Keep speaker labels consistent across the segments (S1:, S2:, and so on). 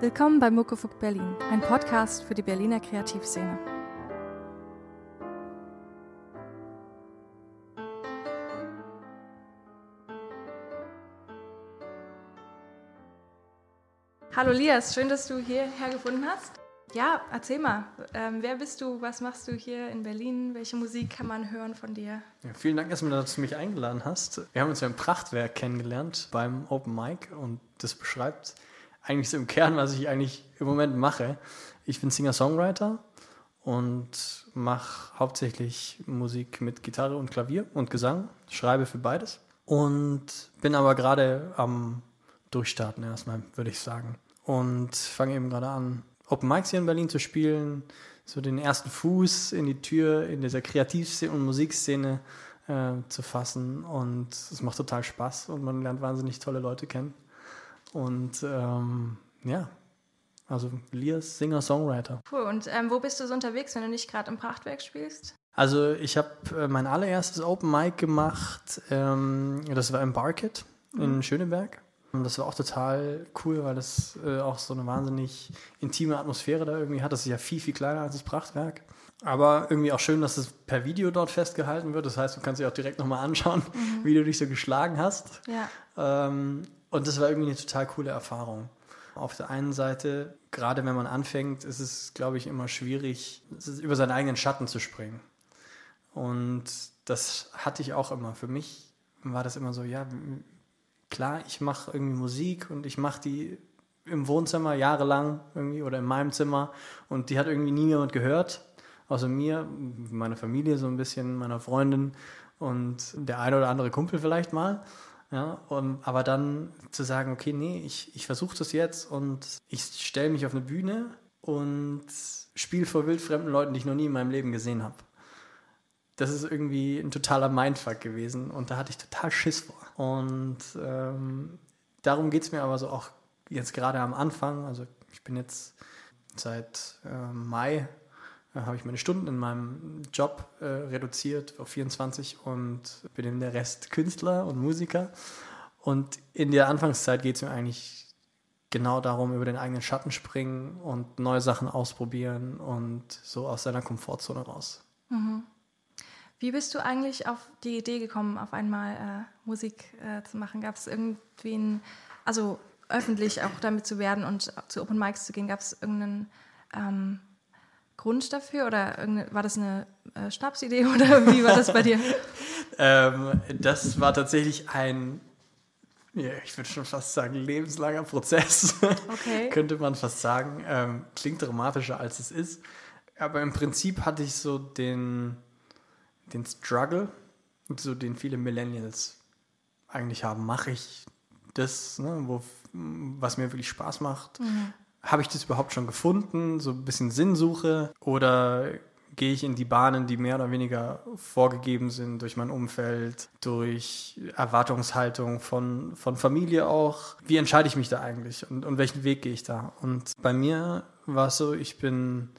S1: Willkommen bei Muckefuck Berlin, ein Podcast für die Berliner Kreativszene. Hallo Lias, schön, dass du hierher gefunden hast. Ja, erzähl mal, ähm, wer bist du, was machst du hier in Berlin, welche Musik kann man hören von dir?
S2: Ja, vielen Dank erstmal, dass du mich eingeladen hast. Wir haben uns ja im Prachtwerk kennengelernt beim Open Mic und das beschreibt eigentlich so im Kern, was ich eigentlich im Moment mache. Ich bin Singer-Songwriter und mache hauptsächlich Musik mit Gitarre und Klavier und Gesang, schreibe für beides und bin aber gerade am Durchstarten erstmal, würde ich sagen. Und fange eben gerade an, Open Mics hier in Berlin zu spielen, so den ersten Fuß in die Tür in dieser Kreativszene und Musikszene äh, zu fassen. Und es macht total Spaß und man lernt wahnsinnig tolle Leute kennen. Und ähm, ja, also Lias Singer, Songwriter.
S1: Cool. Und ähm, wo bist du so unterwegs, wenn du nicht gerade im Prachtwerk spielst?
S2: Also ich habe äh, mein allererstes Open Mic gemacht. Ähm, das war im Barkit in mhm. Schöneberg. Und das war auch total cool, weil das äh, auch so eine wahnsinnig intime Atmosphäre da irgendwie hat. Das ist ja viel, viel kleiner als das Prachtwerk. Aber irgendwie auch schön, dass es per Video dort festgehalten wird. Das heißt, du kannst dir auch direkt nochmal anschauen, mhm. wie du dich so geschlagen hast. Ja. Ähm, und das war irgendwie eine total coole Erfahrung. Auf der einen Seite, gerade wenn man anfängt, ist es, glaube ich, immer schwierig, über seinen eigenen Schatten zu springen. Und das hatte ich auch immer. Für mich war das immer so, ja, klar, ich mache irgendwie Musik und ich mache die im Wohnzimmer jahrelang irgendwie oder in meinem Zimmer und die hat irgendwie nie jemand gehört, außer mir, meiner Familie so ein bisschen, meiner Freundin und der eine oder andere Kumpel vielleicht mal. Ja, und, aber dann zu sagen, okay, nee, ich, ich versuche das jetzt und ich stelle mich auf eine Bühne und spiele vor wildfremden Leuten, die ich noch nie in meinem Leben gesehen habe. Das ist irgendwie ein totaler Mindfuck gewesen und da hatte ich total Schiss vor. Und ähm, darum geht es mir aber so auch jetzt gerade am Anfang. Also ich bin jetzt seit äh, Mai da habe ich meine Stunden in meinem Job äh, reduziert auf 24 und bin in der Rest Künstler und Musiker. Und in der Anfangszeit geht es mir eigentlich genau darum, über den eigenen Schatten springen und neue Sachen ausprobieren und so aus seiner Komfortzone raus. Mhm.
S1: Wie bist du eigentlich auf die Idee gekommen, auf einmal äh, Musik äh, zu machen? Gab es irgendwie ein, also öffentlich auch damit zu werden und zu Open Mics zu gehen, gab es irgendeinen ähm, Grund dafür oder war das eine äh, Schnapsidee oder wie war das bei dir?
S2: ähm, das war tatsächlich ein, ja, ich würde schon fast sagen, lebenslanger Prozess. Okay. Könnte man fast sagen. Ähm, klingt dramatischer als es ist. Aber im Prinzip hatte ich so den, den Struggle, so den viele Millennials eigentlich haben. Mache ich das, ne, wo, was mir wirklich Spaß macht? Mhm habe ich das überhaupt schon gefunden? So ein bisschen Sinnsuche? Oder gehe ich in die Bahnen, die mehr oder weniger vorgegeben sind durch mein Umfeld, durch Erwartungshaltung von, von Familie auch? Wie entscheide ich mich da eigentlich und, und welchen Weg gehe ich da? Und bei mir war es so, ich bin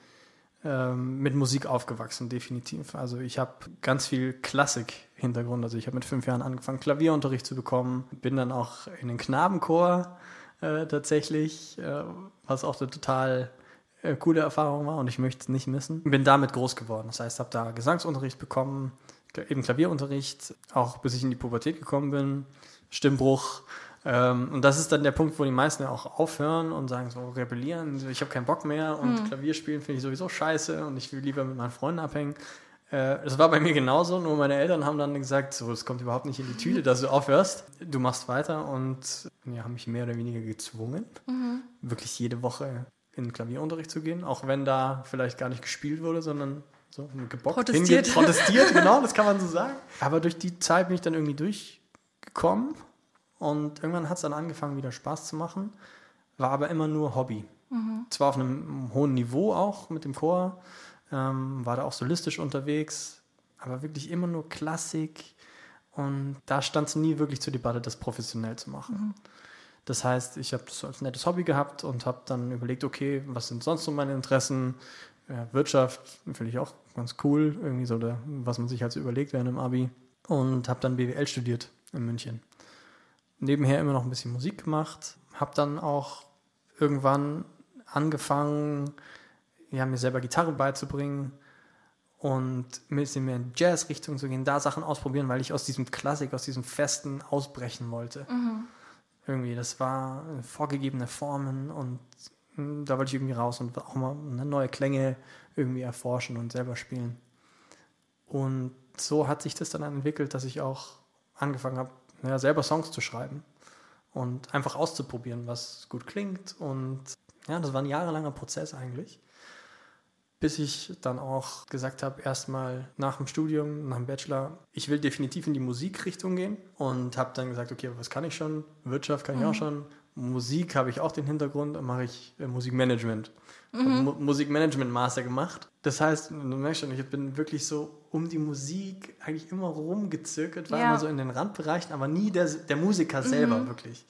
S2: ähm, mit Musik aufgewachsen, definitiv. Also ich habe ganz viel Klassik-Hintergrund. Also ich habe mit fünf Jahren angefangen, Klavierunterricht zu bekommen, bin dann auch in den Knabenchor äh, tatsächlich, äh, was auch eine total äh, coole Erfahrung war und ich möchte es nicht missen. Bin damit groß geworden. Das heißt, habe da Gesangsunterricht bekommen, eben Klavierunterricht, auch bis ich in die Pubertät gekommen bin, Stimmbruch. Ähm, und das ist dann der Punkt, wo die meisten auch aufhören und sagen so, rebellieren, ich habe keinen Bock mehr und mhm. Klavierspielen finde ich sowieso scheiße und ich will lieber mit meinen Freunden abhängen. Äh, das war bei mir genauso, nur meine Eltern haben dann gesagt, so, es kommt überhaupt nicht in die Tüte, dass du aufhörst. Du machst weiter und ja, haben mich mehr oder weniger gezwungen, mhm. wirklich jede Woche in den Klavierunterricht zu gehen, auch wenn da vielleicht gar nicht gespielt wurde, sondern so gebockt, protestiert. Hingeht, protestiert, genau, das kann man so sagen. Aber durch die Zeit bin ich dann irgendwie durchgekommen und irgendwann hat es dann angefangen, wieder Spaß zu machen, war aber immer nur Hobby. Mhm. Zwar auf einem hohen Niveau auch mit dem Chor, ähm, war da auch solistisch unterwegs, aber wirklich immer nur Klassik. Und da stand es nie wirklich zur Debatte, das professionell zu machen. Mhm. Das heißt, ich habe das als nettes Hobby gehabt und habe dann überlegt, okay, was sind sonst so meine Interessen? Ja, Wirtschaft finde ich auch ganz cool, irgendwie so, der, was man sich halt so überlegt während dem Abi. Und habe dann BWL studiert in München. Nebenher immer noch ein bisschen Musik gemacht, habe dann auch irgendwann angefangen, ja, mir selber Gitarre beizubringen und ein bisschen mehr in Jazz-Richtung zu gehen, da Sachen ausprobieren, weil ich aus diesem Klassik, aus diesem Festen ausbrechen wollte. Mhm. Irgendwie, das war vorgegebene Formen und hm, da wollte ich irgendwie raus und auch mal neue Klänge irgendwie erforschen und selber spielen. Und so hat sich das dann entwickelt, dass ich auch angefangen habe, ja, selber Songs zu schreiben und einfach auszuprobieren, was gut klingt. Und ja, das war ein jahrelanger Prozess eigentlich, bis ich dann auch gesagt habe, erstmal nach dem Studium, nach dem Bachelor, ich will definitiv in die Musikrichtung gehen und habe dann gesagt, okay, was kann ich schon? Wirtschaft kann ich mhm. auch schon. Musik habe ich auch den Hintergrund, dann mache ich äh, Musikmanagement. Mhm. Musikmanagement Master gemacht. Das heißt, du merkst schon, ich bin wirklich so um die Musik eigentlich immer rumgezirkelt, war ja. immer so in den Randbereichen, aber nie der, der Musiker selber mhm. wirklich.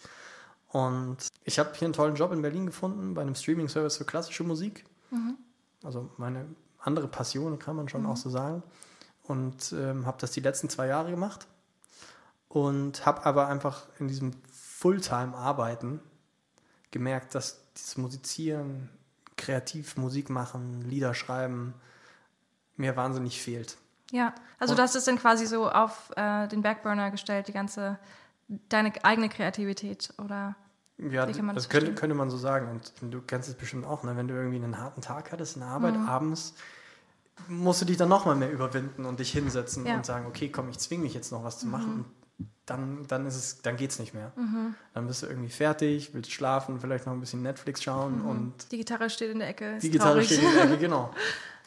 S2: Und ich habe hier einen tollen Job in Berlin gefunden bei einem Streaming-Service für klassische Musik. Mhm. Also meine andere Passion, kann man schon mhm. auch so sagen. Und ähm, habe das die letzten zwei Jahre gemacht. Und habe aber einfach in diesem Fulltime-Arbeiten gemerkt, dass dieses Musizieren, kreativ Musik machen, Lieder schreiben, mir wahnsinnig fehlt.
S1: Ja, also du hast es dann quasi so auf äh, den Backburner gestellt, die ganze, deine eigene Kreativität, oder?
S2: Ja, das, das könnte, könnte man so sagen. Und du kennst es bestimmt auch, ne? wenn du irgendwie einen harten Tag hattest in der Arbeit, mhm. abends musst du dich dann nochmal mehr überwinden und dich hinsetzen ja. und sagen, okay, komm, ich zwinge mich jetzt noch was zu mhm. machen. Dann, dann, ist es, dann geht's nicht mehr. Mhm. Dann bist du irgendwie fertig, willst schlafen, vielleicht noch ein bisschen Netflix schauen mhm. und.
S1: Die Gitarre steht in der Ecke.
S2: Die Gitarre traurig. steht in der Ecke, genau.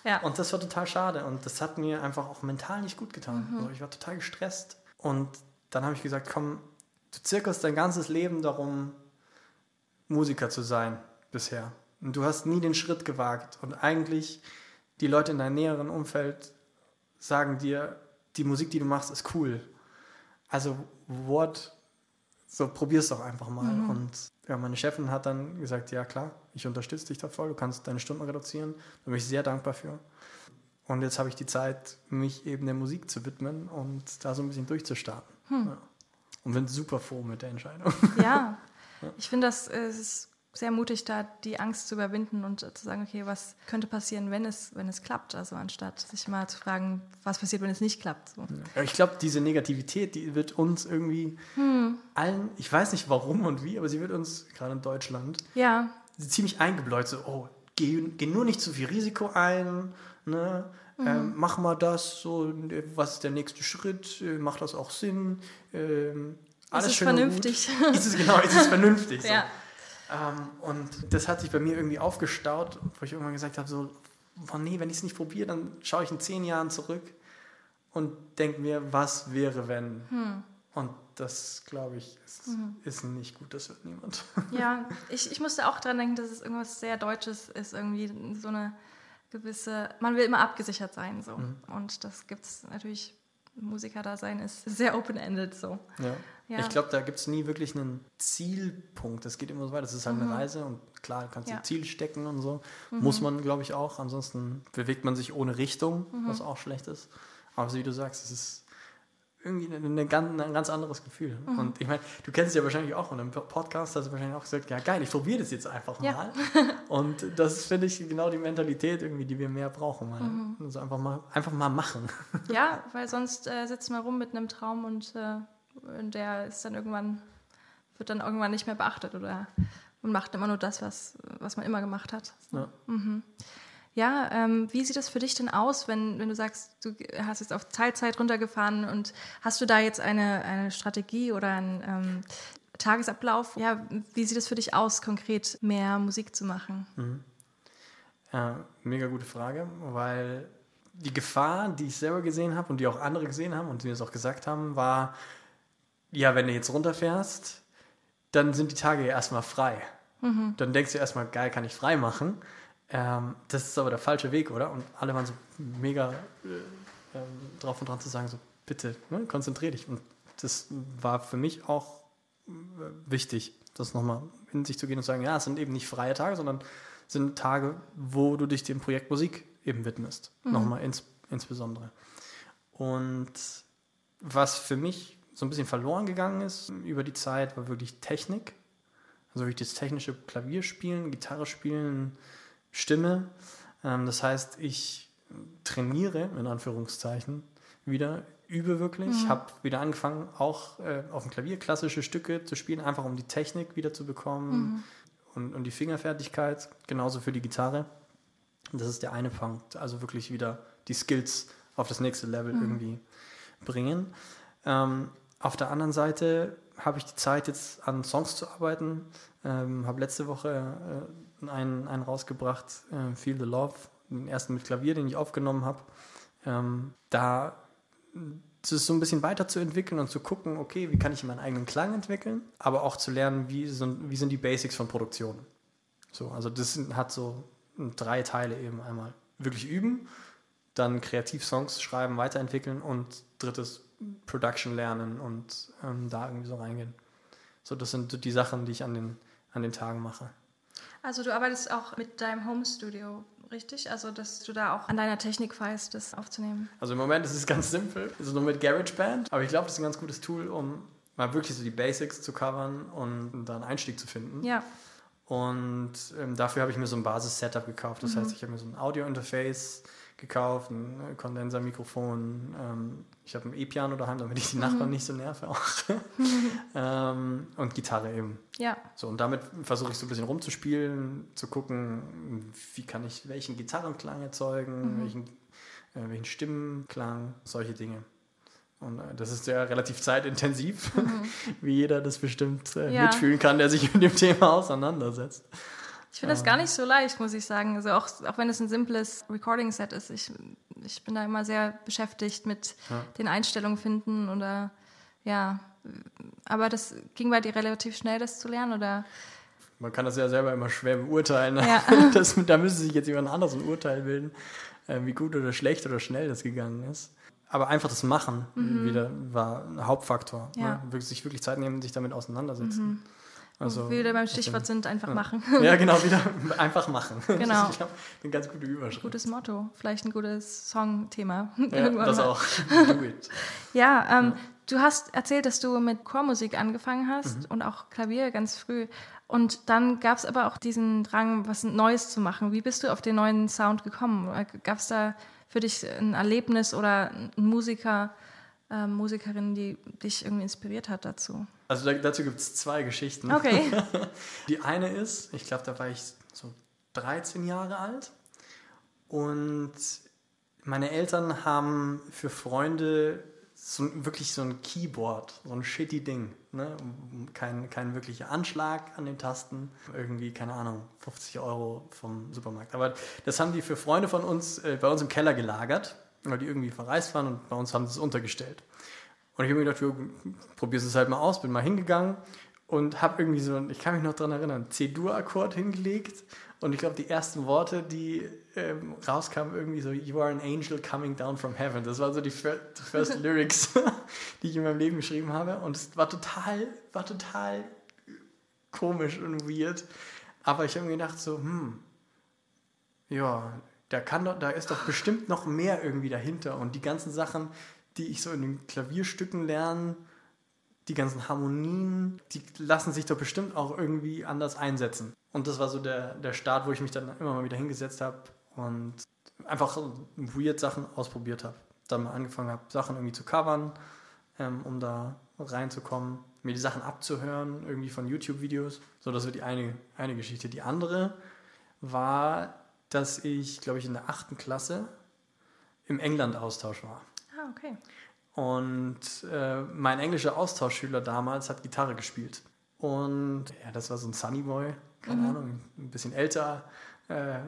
S2: Ja. Und das war total schade und das hat mir einfach auch mental nicht gut getan. Also ich war total gestresst und dann habe ich gesagt, komm, du zirkelst dein ganzes Leben darum, Musiker zu sein bisher. Und du hast nie den Schritt gewagt und eigentlich die Leute in deinem näheren Umfeld sagen dir, die Musik, die du machst, ist cool. Also, what? So, probier's doch einfach mal. Mhm. Und ja, meine Chefin hat dann gesagt, ja klar, ich unterstütze dich da voll, du kannst deine Stunden reduzieren. Da bin ich sehr dankbar für. Und jetzt habe ich die Zeit, mich eben der Musik zu widmen und da so ein bisschen durchzustarten. Hm. Ja. Und bin super froh mit der Entscheidung.
S1: Ja, ich finde, das ist sehr mutig, da die Angst zu überwinden und zu sagen, okay, was könnte passieren, wenn es, wenn es klappt? Also anstatt sich mal zu fragen, was passiert, wenn es nicht klappt. So.
S2: Ich glaube, diese Negativität, die wird uns irgendwie hm. allen, ich weiß nicht warum und wie, aber sie wird uns gerade in Deutschland
S1: ja.
S2: ziemlich eingebläut. So, oh, geh, geh nur nicht zu viel Risiko ein, ne? Mhm. Ähm, mach mal das, so, was ist der nächste Schritt, äh, macht das auch Sinn? Ähm, alles
S1: ist es vernünftig?
S2: Ist es genau, ist es vernünftig? So. ja. Ähm, und das hat sich bei mir irgendwie aufgestaut, wo ich irgendwann gesagt habe, so, oh nee, wenn ich es nicht probiere, dann schaue ich in zehn Jahren zurück und denke mir, was wäre, wenn? Hm. Und das, glaube ich, ist, mhm. ist, nicht gut, das wird niemand.
S1: Ja, ich, ich musste auch daran denken, dass es irgendwas sehr Deutsches ist, irgendwie so eine gewisse, man will immer abgesichert sein, so. Mhm. Und das gibt es natürlich, Musiker da sein ist sehr open-ended, so.
S2: Ja. Ja. Ich glaube, da gibt es nie wirklich einen Zielpunkt. Das geht immer so weiter. Das ist halt mhm. eine Reise und klar, du kannst ja. ein Ziel stecken und so. Mhm. Muss man, glaube ich, auch. Ansonsten bewegt man sich ohne Richtung, mhm. was auch schlecht ist. Aber so wie du sagst, es ist irgendwie eine, eine ganz, ein ganz anderes Gefühl. Mhm. Und ich meine, du kennst es ja wahrscheinlich auch von einem Podcast, hast du wahrscheinlich auch gesagt, ja geil, ich probiere das jetzt einfach mal. Ja. und das ist, finde ich, genau die Mentalität irgendwie, die wir mehr brauchen. Mhm. Also einfach mal, einfach mal machen.
S1: ja, weil sonst äh, sitzt man rum mit einem Traum und äh, und der ist dann irgendwann, wird dann irgendwann nicht mehr beachtet oder man macht immer nur das, was, was man immer gemacht hat. Ja, mhm. ja ähm, wie sieht das für dich denn aus, wenn, wenn du sagst, du hast jetzt auf Teilzeit runtergefahren und hast du da jetzt eine, eine Strategie oder einen ähm, Tagesablauf? Ja, wie sieht es für dich aus, konkret mehr Musik zu machen? Mhm.
S2: Ja, mega gute Frage, weil die Gefahr, die ich selber gesehen habe und die auch andere gesehen haben und die mir das auch gesagt haben, war, ja, wenn du jetzt runterfährst, dann sind die Tage ja erstmal frei. Mhm. Dann denkst du erstmal, geil, kann ich frei machen. Ähm, das ist aber der falsche Weg, oder? Und alle waren so mega äh, ähm, drauf und dran zu sagen, so bitte, ne, konzentrier dich. Und das war für mich auch äh, wichtig, das nochmal in sich zu gehen und zu sagen, ja, es sind eben nicht freie Tage, sondern sind Tage, wo du dich dem Projekt Musik eben widmest. Mhm. Nochmal ins, insbesondere. Und was für mich so ein bisschen verloren gegangen ist über die Zeit, war wirklich Technik. Also wirklich das technische Klavier spielen, Gitarre spielen, Stimme. Ähm, das heißt, ich trainiere, in Anführungszeichen, wieder, übe wirklich. Ich mhm. habe wieder angefangen, auch äh, auf dem Klavier klassische Stücke zu spielen, einfach um die Technik wieder zu bekommen mhm. und, und die Fingerfertigkeit, genauso für die Gitarre. Das ist der eine Punkt, also wirklich wieder die Skills auf das nächste Level mhm. irgendwie bringen. Ähm, auf der anderen Seite habe ich die Zeit, jetzt an Songs zu arbeiten. Ähm, habe letzte Woche äh, einen, einen rausgebracht, äh, Feel the Love, den ersten mit Klavier, den ich aufgenommen habe. Ähm, da es so ein bisschen weiterzuentwickeln und zu gucken, okay, wie kann ich meinen eigenen Klang entwickeln, aber auch zu lernen, wie, so, wie sind die Basics von Produktion. So, also das hat so drei Teile eben einmal. Wirklich üben, dann kreativ Songs schreiben, weiterentwickeln und drittes Production lernen und ähm, da irgendwie so reingehen. So, das sind die Sachen, die ich an den, an den Tagen mache.
S1: Also du arbeitest auch mit deinem Home Studio, richtig? Also dass du da auch an deiner Technik weißt, das aufzunehmen.
S2: Also im Moment ist es ganz simpel, es ist nur mit GarageBand, aber ich glaube, das ist ein ganz gutes Tool, um mal wirklich so die Basics zu covern und da einen Einstieg zu finden.
S1: Ja.
S2: Und ähm, dafür habe ich mir so ein Basis-Setup gekauft. Das mhm. heißt, ich habe mir so ein Audio-Interface gekauft, ein Kondensermikrofon. Ähm, ich habe ein E-Piano daheim, damit ich die Nachbarn mhm. nicht so nerve auch. ähm, und Gitarre eben.
S1: Ja.
S2: So, und damit versuche ich so ein bisschen rumzuspielen, zu gucken, wie kann ich welchen Gitarrenklang erzeugen, mhm. welchen, äh, welchen Stimmenklang, solche Dinge. Und äh, das ist ja relativ zeitintensiv, mhm. wie jeder das bestimmt äh, ja. mitfühlen kann, der sich mit dem Thema auseinandersetzt.
S1: Ich finde das gar nicht so leicht, muss ich sagen. Also auch, auch wenn es ein simples Recording-Set ist, ich, ich bin da immer sehr beschäftigt mit ja. den Einstellungen finden oder ja. Aber das ging bei dir relativ schnell, das zu lernen, oder?
S2: Man kann das ja selber immer schwer beurteilen. Ja. Das, da müsste sich jetzt jemand anderes ein Urteil bilden, äh, wie gut oder schlecht oder schnell das gegangen ist aber einfach das Machen mhm. wieder war ein Hauptfaktor. Ja. Ne? Sich wirklich Zeit nehmen, sich damit auseinandersetzen. Mhm.
S1: Also, wieder beim Stichwort sind, einfach
S2: ja.
S1: machen.
S2: Ja, genau, wieder einfach machen.
S1: Genau.
S2: Das ist, eine ganz gute Überschrift.
S1: Gutes Motto, vielleicht ein gutes Songthema.
S2: Ja, das auch.
S1: Do it. Ja, ähm, ja, du hast erzählt, dass du mit Chormusik angefangen hast mhm. und auch Klavier ganz früh. Und dann gab es aber auch diesen Drang, was Neues zu machen. Wie bist du auf den neuen Sound gekommen? Gab es da für dich ein Erlebnis oder ein Musiker, äh, Musikerin, die dich irgendwie inspiriert hat dazu?
S2: Also da, dazu gibt es zwei Geschichten.
S1: Okay.
S2: Die eine ist, ich glaube, da war ich so 13 Jahre alt und meine Eltern haben für Freunde so, wirklich so ein Keyboard, so ein shitty Ding. Ne? Kein, kein wirklicher Anschlag an den Tasten. Irgendwie, keine Ahnung, 50 Euro vom Supermarkt. Aber das haben die für Freunde von uns äh, bei uns im Keller gelagert, weil die irgendwie verreist waren und bei uns haben sie es untergestellt. Und ich habe mir gedacht, probier's es halt mal aus, bin mal hingegangen und habe irgendwie so, ich kann mich noch daran erinnern, C-Dur-Akkord hingelegt und ich glaube, die ersten Worte, die ähm, rauskamen, irgendwie so, You are an angel coming down from heaven. Das waren so die first Lyrics, die ich in meinem Leben geschrieben habe. Und es war total, war total komisch und weird. Aber ich habe mir gedacht, so, hm, ja, da, kann doch, da ist doch bestimmt noch mehr irgendwie dahinter. Und die ganzen Sachen, die ich so in den Klavierstücken lerne, die ganzen Harmonien, die lassen sich doch bestimmt auch irgendwie anders einsetzen. Und das war so der, der Start, wo ich mich dann immer mal wieder hingesetzt habe und einfach weird Sachen ausprobiert habe. Dann mal angefangen habe, Sachen irgendwie zu covern, ähm, um da reinzukommen, mir die Sachen abzuhören, irgendwie von YouTube-Videos. So, das war die eine, eine Geschichte. Die andere war, dass ich, glaube ich, in der achten Klasse im England-Austausch war.
S1: Ah, okay.
S2: Und äh, mein englischer Austauschschüler damals hat Gitarre gespielt. Und ja, das war so ein Sunny Boy, keine mhm. Ahnung, ein bisschen älter äh,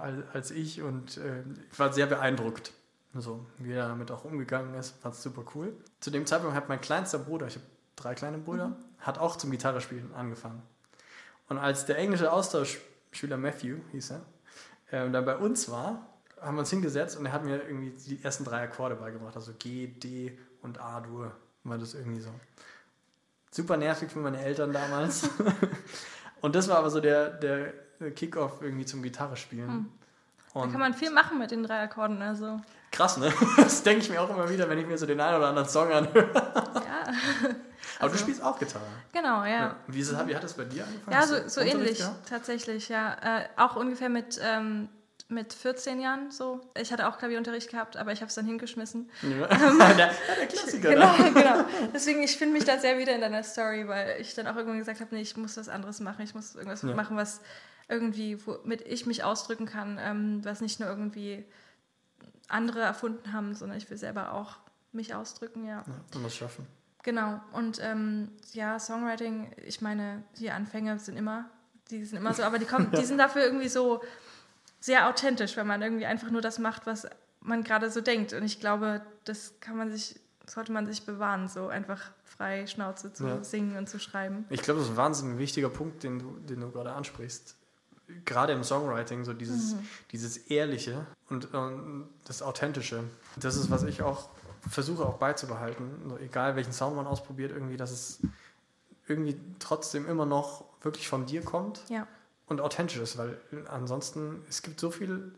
S2: als, als, ich und äh, ich war sehr beeindruckt. So, wie er damit auch umgegangen ist, fand es super cool. Zu dem Zeitpunkt hat mein kleinster Bruder, ich habe drei kleine Brüder, mhm. hat auch zum Gitarrespielen angefangen. Und als der englische Austauschschüler Matthew, hieß er, äh, dann bei uns war, haben wir uns hingesetzt und er hat mir irgendwie die ersten drei Akkorde beigebracht, also G, D und A-Dur, war das irgendwie so. Super nervig für meine Eltern damals. und das war aber so der, der Kickoff irgendwie zum Gitarre spielen. Hm.
S1: da kann man viel machen mit den drei Akkorden, also.
S2: Krass, ne? Das denke ich mir auch immer wieder, wenn ich mir so den einen oder anderen Song anhöre.
S1: ja.
S2: Aber also, du spielst auch Gitarre.
S1: Genau, ja. ja.
S2: Wie, ist es, wie hat das bei dir angefangen?
S1: Ja, so, so ähnlich gehabt? tatsächlich, ja. Äh, auch ungefähr mit, ähm, mit 14 Jahren so. Ich hatte auch Klavierunterricht gehabt, aber ich habe es dann hingeschmissen. Ja. Ähm, der, der, Klassiker. Genau, genau. Deswegen, ich finde mich da sehr wieder in deiner Story, weil ich dann auch irgendwann gesagt habe, nee, ich muss was anderes machen. Ich muss irgendwas ja. machen, was irgendwie, womit ich mich ausdrücken kann, ähm, was nicht nur irgendwie andere erfunden haben, sondern ich will selber auch mich ausdrücken, ja. ja
S2: und das schaffen.
S1: Genau. Und ähm, ja, Songwriting, ich meine, die Anfänge sind immer, die sind immer so, aber die kommen, die sind dafür irgendwie so sehr authentisch, weil man irgendwie einfach nur das macht, was man gerade so denkt. Und ich glaube, das kann man sich, sollte man sich bewahren, so einfach frei Schnauze zu ja. singen und zu schreiben.
S2: Ich glaube, das ist ein wahnsinnig wichtiger Punkt, den du, den du gerade ansprichst. Gerade im Songwriting, so dieses, mhm. dieses Ehrliche und, und das Authentische. Das ist, was ich auch versuche auch beizubehalten, egal welchen Sound man ausprobiert, irgendwie, dass es irgendwie trotzdem immer noch wirklich von dir kommt
S1: ja.
S2: und authentisch ist, weil ansonsten, es gibt so viel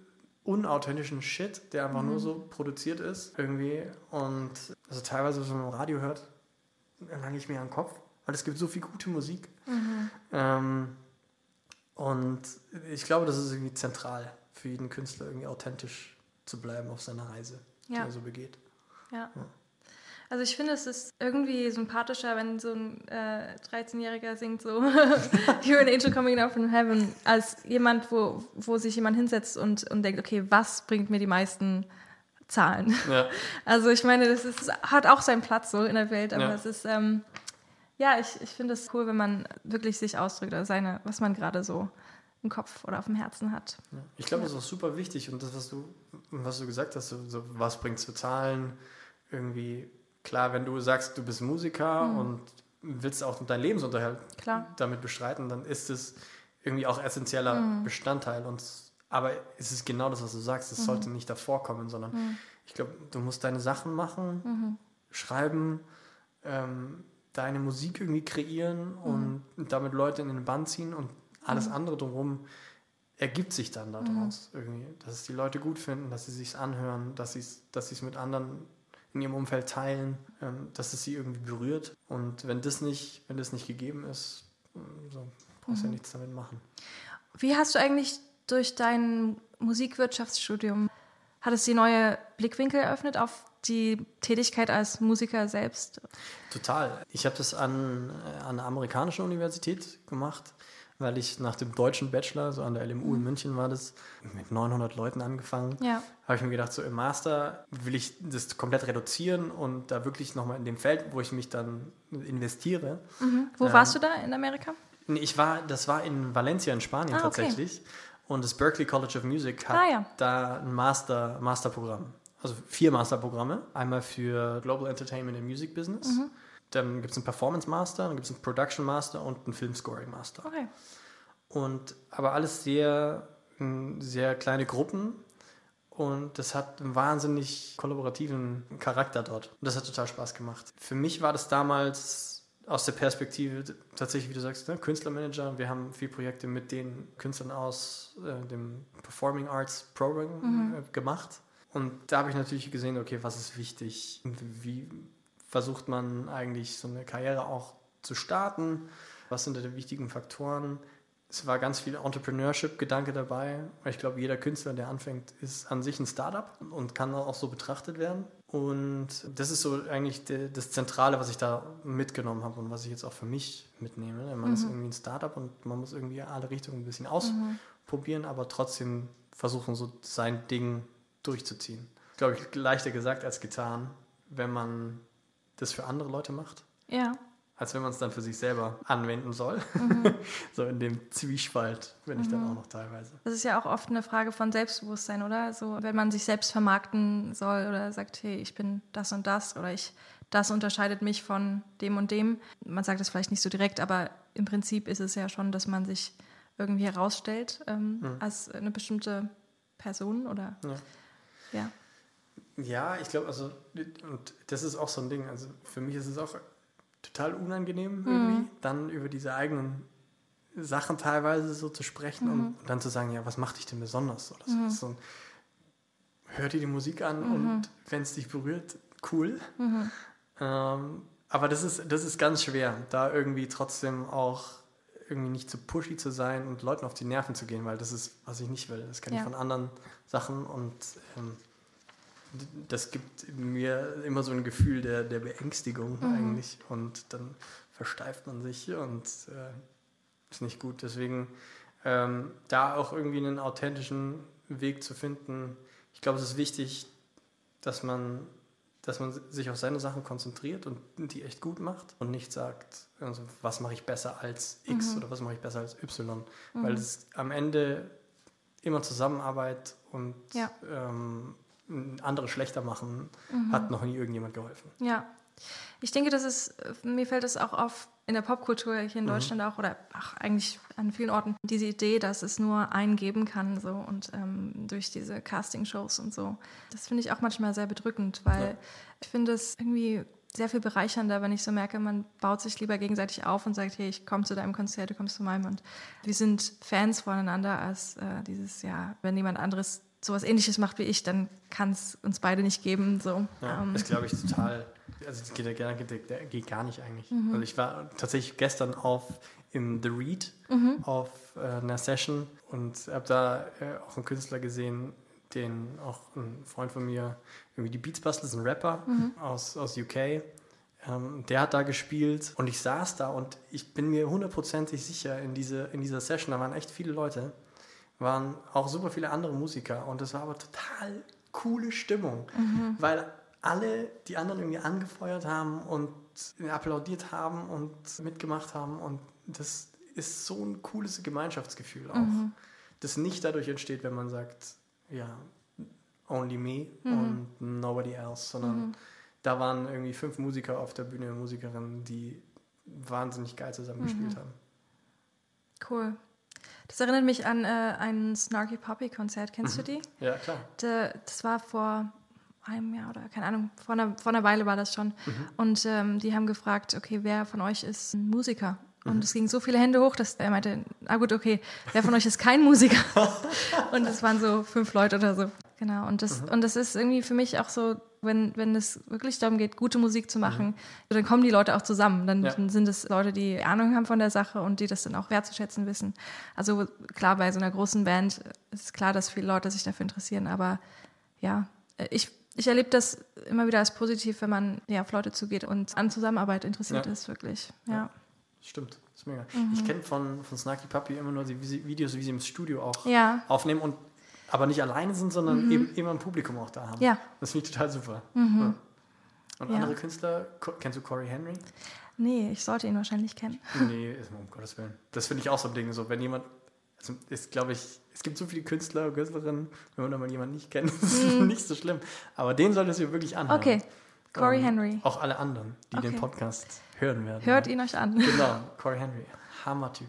S2: unauthentischen Shit, der einfach mhm. nur so produziert ist irgendwie und also teilweise, wenn man im Radio hört, lange ich mir an den Kopf, weil es gibt so viel gute Musik mhm. ähm, und ich glaube, das ist irgendwie zentral für jeden Künstler, irgendwie authentisch zu bleiben auf seiner Reise, ja. die er so begeht.
S1: Ja. Also ich finde, es ist irgendwie sympathischer, wenn so ein äh, 13-Jähriger singt so You're an angel coming down from heaven, als jemand, wo, wo sich jemand hinsetzt und, und denkt, okay, was bringt mir die meisten Zahlen? Ja. Also ich meine, das ist, hat auch seinen Platz so in der Welt, aber ja. es ist, ähm, ja, ich, ich finde es cool, wenn man wirklich sich ausdrückt oder seine, was man gerade so im Kopf oder auf dem Herzen hat.
S2: Ja. Ich glaube, das ist auch super wichtig und das, was du, was du gesagt hast, so, so was bringt zu Zahlen, irgendwie, klar, wenn du sagst, du bist Musiker mhm. und willst auch deinen Lebensunterhalt klar. damit bestreiten, dann ist es irgendwie auch essentieller mhm. Bestandteil. Und, aber es ist genau das, was du sagst, es mhm. sollte nicht davor kommen, sondern mhm. ich glaube, du musst deine Sachen machen, mhm. schreiben, ähm, deine Musik irgendwie kreieren und mhm. damit Leute in den Band ziehen und alles andere drumherum ergibt sich dann daraus irgendwie, dass es die Leute gut finden, dass sie sich anhören, dass sie es dass mit anderen in ihrem Umfeld teilen, ähm, dass es sie irgendwie berührt. Und wenn das nicht, wenn das nicht gegeben ist, mm, so, brauchst du mhm. ja nichts damit machen.
S1: Wie hast du eigentlich durch dein Musikwirtschaftsstudium, hat es die neue Blickwinkel eröffnet auf die Tätigkeit als Musiker selbst?
S2: Total. Ich habe das an, äh, an einer amerikanischen Universität gemacht weil ich nach dem deutschen Bachelor, so an der LMU in mhm. München war das, mit 900 Leuten angefangen. Ja. Habe ich mir gedacht, so im Master will ich das komplett reduzieren und da wirklich nochmal in dem Feld, wo ich mich dann investiere.
S1: Mhm. Wo ähm, warst du da in Amerika?
S2: Ich war, das war in Valencia in Spanien ah, tatsächlich. Okay. Und das Berklee College of Music hat ah, ja. da ein Master, Masterprogramm. Also vier Masterprogramme. Einmal für Global Entertainment and Music Business. Mhm dann gibt es einen Performance Master, dann gibt es einen Production Master und einen Film Scoring Master. Okay. Und aber alles sehr, sehr kleine Gruppen und das hat einen wahnsinnig kollaborativen Charakter dort. Und das hat total Spaß gemacht. Für mich war das damals aus der Perspektive tatsächlich, wie du sagst, ne, Künstlermanager. Wir haben viele Projekte mit den Künstlern aus äh, dem Performing Arts Program mhm. äh, gemacht. Und da habe ich natürlich gesehen, okay, was ist wichtig? Wie, versucht man eigentlich so eine Karriere auch zu starten? Was sind da die wichtigen Faktoren? Es war ganz viel Entrepreneurship-Gedanke dabei. Ich glaube, jeder Künstler, der anfängt, ist an sich ein Startup und kann auch so betrachtet werden. Und das ist so eigentlich das Zentrale, was ich da mitgenommen habe und was ich jetzt auch für mich mitnehme. Man mhm. ist irgendwie ein Startup und man muss irgendwie alle Richtungen ein bisschen ausprobieren, mhm. aber trotzdem versuchen, so sein Ding durchzuziehen. Glaube ich, leichter gesagt als getan, wenn man das für andere Leute macht.
S1: Ja.
S2: Als wenn man es dann für sich selber anwenden soll. Mhm. so in dem Zwiespalt bin mhm. ich dann mhm. auch noch teilweise.
S1: Das ist ja auch oft eine Frage von Selbstbewusstsein, oder? So, wenn man sich selbst vermarkten soll oder sagt, hey, ich bin das und das oder ich, das unterscheidet mich von dem und dem. Man sagt es vielleicht nicht so direkt, aber im Prinzip ist es ja schon, dass man sich irgendwie herausstellt ähm, mhm. als eine bestimmte Person oder
S2: ja. ja. Ja, ich glaube, also, und das ist auch so ein Ding. Also für mich ist es auch total unangenehm, mhm. irgendwie, dann über diese eigenen Sachen teilweise so zu sprechen mhm. und, und, dann zu sagen, ja, was macht dich denn besonders? Oder so. Mhm. so ein, hör dir die Musik an mhm. und wenn es dich berührt, cool. Mhm. Ähm, aber das ist, das ist ganz schwer, da irgendwie trotzdem auch irgendwie nicht zu pushy zu sein und Leuten auf die Nerven zu gehen, weil das ist, was ich nicht will. Das kenne ja. ich von anderen Sachen und ähm, das gibt mir immer so ein Gefühl der, der Beängstigung mhm. eigentlich und dann versteift man sich und äh, ist nicht gut. Deswegen ähm, da auch irgendwie einen authentischen Weg zu finden. Ich glaube, es ist wichtig, dass man, dass man sich auf seine Sachen konzentriert und die echt gut macht und nicht sagt, also, was mache ich besser als X mhm. oder was mache ich besser als Y. Mhm. Weil es am Ende immer Zusammenarbeit und ja. ähm, andere schlechter machen, mhm. hat noch nie irgendjemand geholfen.
S1: Ja. Ich denke, das ist, mir fällt es auch auf in der Popkultur hier in mhm. Deutschland mhm. auch oder ach, eigentlich an vielen Orten diese Idee, dass es nur einen geben kann so und ähm, durch diese Casting-Shows und so. Das finde ich auch manchmal sehr bedrückend, weil ja. ich finde es irgendwie sehr viel bereichernder, wenn ich so merke, man baut sich lieber gegenseitig auf und sagt, hey, ich komme zu deinem Konzert, du kommst zu meinem und wir sind Fans voneinander als äh, dieses, ja, wenn jemand anderes sowas ähnliches macht wie ich, dann kann es uns beide nicht geben. So.
S2: Ja, ähm. Das glaube ich total. Also das geht, ja, geht, gar nicht eigentlich. Mhm. Also ich war tatsächlich gestern auf im The Read mhm. auf äh, einer Session und habe da äh, auch einen Künstler gesehen, den auch ein Freund von mir, irgendwie die Beats bastelt, ein Rapper mhm. aus, aus UK. Ähm, der hat da gespielt und ich saß da und ich bin mir hundertprozentig sicher in, diese, in dieser Session, da waren echt viele Leute waren auch super viele andere Musiker und es war aber total coole Stimmung, mhm. weil alle die anderen irgendwie angefeuert haben und applaudiert haben und mitgemacht haben und das ist so ein cooles Gemeinschaftsgefühl auch, mhm. das nicht dadurch entsteht, wenn man sagt, ja, only me mhm. und nobody else, sondern mhm. da waren irgendwie fünf Musiker auf der Bühne, Musikerinnen, die wahnsinnig geil zusammengespielt mhm. haben.
S1: Cool. Das erinnert mich an äh, ein Snarky Puppy Konzert. Kennst mhm. du die?
S2: Ja, klar.
S1: De, das war vor einem Jahr oder keine Ahnung, vor einer, vor einer Weile war das schon. Mhm. Und ähm, die haben gefragt, okay, wer von euch ist ein Musiker? Und mhm. es gingen so viele Hände hoch, dass er meinte, ah gut, okay, wer von euch ist kein Musiker? und es waren so fünf Leute oder so. Genau. Und das, mhm. und das ist irgendwie für mich auch so, wenn, wenn es wirklich darum geht, gute Musik zu machen, mhm. dann kommen die Leute auch zusammen. Dann, ja. sind es Leute, die Ahnung haben von der Sache und die das dann auch wertzuschätzen wissen. Also klar, bei so einer großen Band ist klar, dass viele Leute sich dafür interessieren, aber ja, ich, ich erlebe das immer wieder als positiv, wenn man ja, auf Leute zugeht und an Zusammenarbeit interessiert ja. ist, wirklich. Ja.
S2: Stimmt, das ist mega. Mhm. Ich kenne von, von Snarky Puppy immer nur die Videos, wie sie im Studio auch ja. aufnehmen und aber nicht alleine sind, sondern mhm. eben immer ein Publikum auch da haben. Ja. Das finde ich total super. Mhm. Und ja. andere Künstler, kennst du Corey Henry?
S1: Nee, ich sollte ihn wahrscheinlich kennen.
S2: Nee, um Gottes Willen. Das finde ich auch so ein Ding. So, wenn jemand, also ist, glaube ich, es gibt so viele Künstler und Künstlerinnen, wenn man mal jemanden nicht kennt, ist mhm. nicht so schlimm. Aber den solltest du wirklich anhören.
S1: Okay, Corey um, Henry.
S2: Auch alle anderen, die okay. den Podcast hören werden.
S1: Hört ihn euch an.
S2: Genau, Corey Henry. Hammer-Typ.